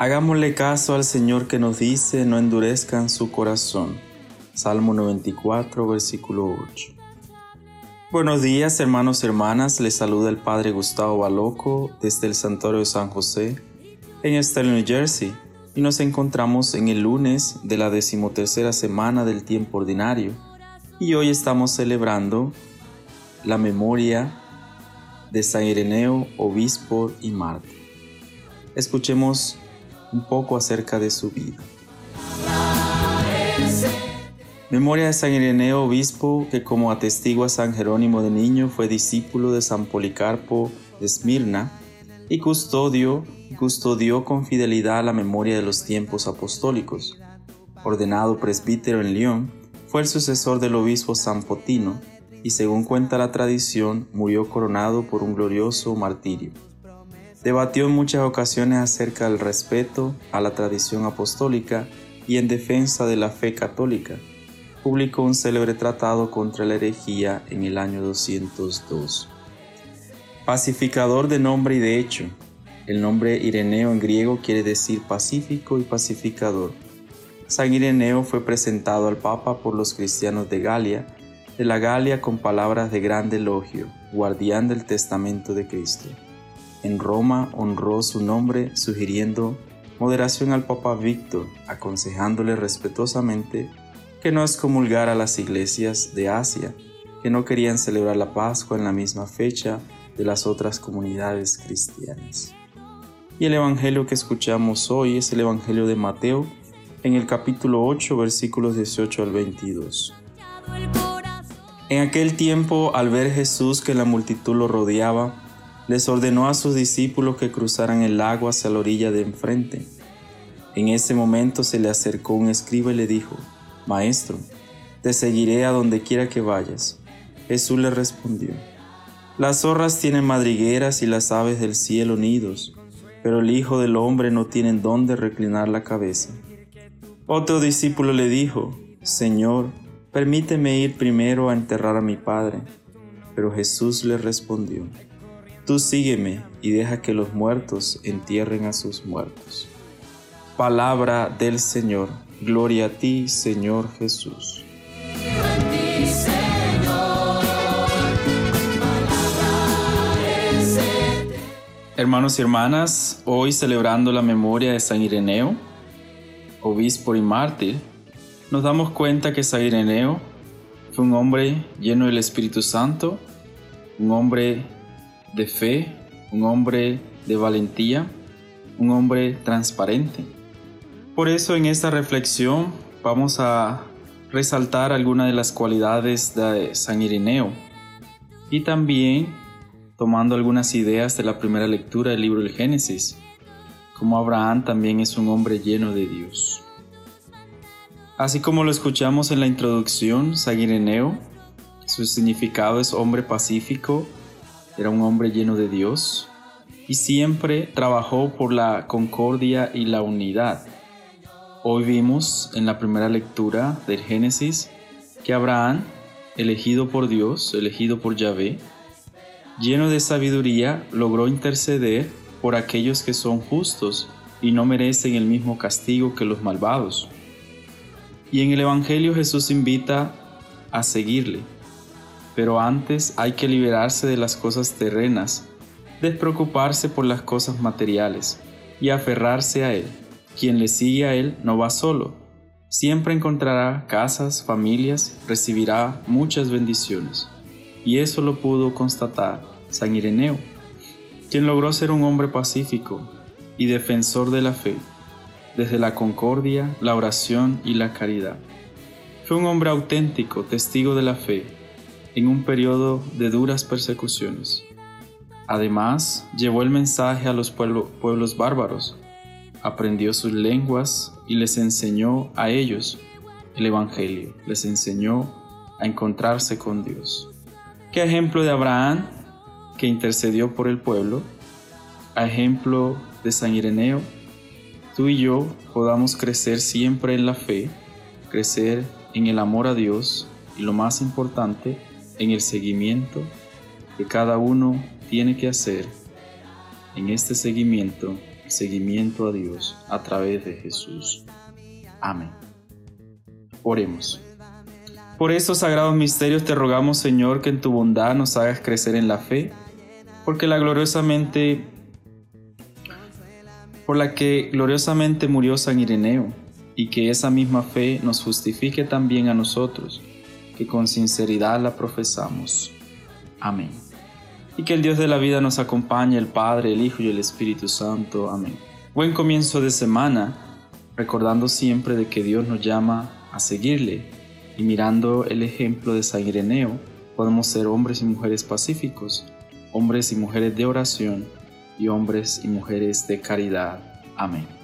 Hagámosle caso al Señor que nos dice, no endurezcan su corazón. Salmo 94, versículo 8. Buenos días hermanos y hermanas, les saluda el Padre Gustavo Baloco desde el Santuario de San José en Sterling, New Jersey, y nos encontramos en el lunes de la decimotercera semana del tiempo ordinario, y hoy estamos celebrando la memoria de San Ireneo, obispo y mártir. Escuchemos un poco acerca de su vida. Memoria de San Ireneo, obispo, que como atestigua San Jerónimo de Niño fue discípulo de San Policarpo de Esmirna y custodio, custodió con fidelidad la memoria de los tiempos apostólicos. Ordenado presbítero en León, fue el sucesor del obispo San Potino y según cuenta la tradición murió coronado por un glorioso martirio. Debatió en muchas ocasiones acerca del respeto a la tradición apostólica y en defensa de la fe católica. Publicó un célebre tratado contra la herejía en el año 202. Pacificador de nombre y de hecho. El nombre Ireneo en griego quiere decir pacífico y pacificador. San Ireneo fue presentado al Papa por los cristianos de Galia, de la Galia con palabras de gran elogio, guardián del testamento de Cristo. En Roma honró su nombre sugiriendo moderación al Papa Víctor, aconsejándole respetuosamente que no excomulgara a las iglesias de Asia, que no querían celebrar la Pascua en la misma fecha de las otras comunidades cristianas. Y el Evangelio que escuchamos hoy es el Evangelio de Mateo, en el capítulo 8, versículos 18 al 22. En aquel tiempo, al ver Jesús que la multitud lo rodeaba, les ordenó a sus discípulos que cruzaran el lago hacia la orilla de enfrente. En ese momento se le acercó un escriba y le dijo, Maestro, te seguiré a donde quiera que vayas. Jesús le respondió, Las zorras tienen madrigueras y las aves del cielo nidos, pero el Hijo del Hombre no tiene dónde reclinar la cabeza. Otro discípulo le dijo, Señor, permíteme ir primero a enterrar a mi Padre. Pero Jesús le respondió, Tú sígueme y deja que los muertos entierren a sus muertos. Palabra del Señor. Gloria a ti, Señor Jesús. Hermanos y hermanas, hoy celebrando la memoria de San Ireneo, obispo y mártir, nos damos cuenta que San Ireneo fue un hombre lleno del Espíritu Santo, un hombre de fe, un hombre de valentía, un hombre transparente. Por eso en esta reflexión vamos a resaltar algunas de las cualidades de San Ireneo y también tomando algunas ideas de la primera lectura del libro del Génesis, como Abraham también es un hombre lleno de Dios. Así como lo escuchamos en la introducción, San Ireneo, su significado es hombre pacífico, era un hombre lleno de Dios y siempre trabajó por la concordia y la unidad. Hoy vimos en la primera lectura del Génesis que Abraham, elegido por Dios, elegido por Yahvé, lleno de sabiduría, logró interceder por aquellos que son justos y no merecen el mismo castigo que los malvados. Y en el Evangelio Jesús invita a seguirle, pero antes hay que liberarse de las cosas terrenas, despreocuparse por las cosas materiales y aferrarse a Él. Quien le sigue a Él no va solo, siempre encontrará casas, familias, recibirá muchas bendiciones. Y eso lo pudo constatar San Ireneo, quien logró ser un hombre pacífico y defensor de la fe, desde la concordia, la oración y la caridad. Fue un hombre auténtico, testigo de la fe, en un periodo de duras persecuciones. Además, llevó el mensaje a los pueblos bárbaros, aprendió sus lenguas y les enseñó a ellos el Evangelio, les enseñó a encontrarse con Dios. ¿Qué ejemplo de Abraham que intercedió por el pueblo? A ejemplo de San Ireneo, tú y yo podamos crecer siempre en la fe, crecer en el amor a Dios y lo más importante, en el seguimiento que cada uno tiene que hacer. En este seguimiento seguimiento a Dios a través de Jesús. Amén. Oremos. Por estos sagrados misterios te rogamos, Señor, que en tu bondad nos hagas crecer en la fe, porque la gloriosamente por la que gloriosamente murió San Ireneo, y que esa misma fe nos justifique también a nosotros, que con sinceridad la profesamos. Amén. Y que el Dios de la vida nos acompañe, el Padre, el Hijo y el Espíritu Santo. Amén. Buen comienzo de semana, recordando siempre de que Dios nos llama a seguirle y mirando el ejemplo de San Ireneo, podemos ser hombres y mujeres pacíficos, hombres y mujeres de oración y hombres y mujeres de caridad. Amén.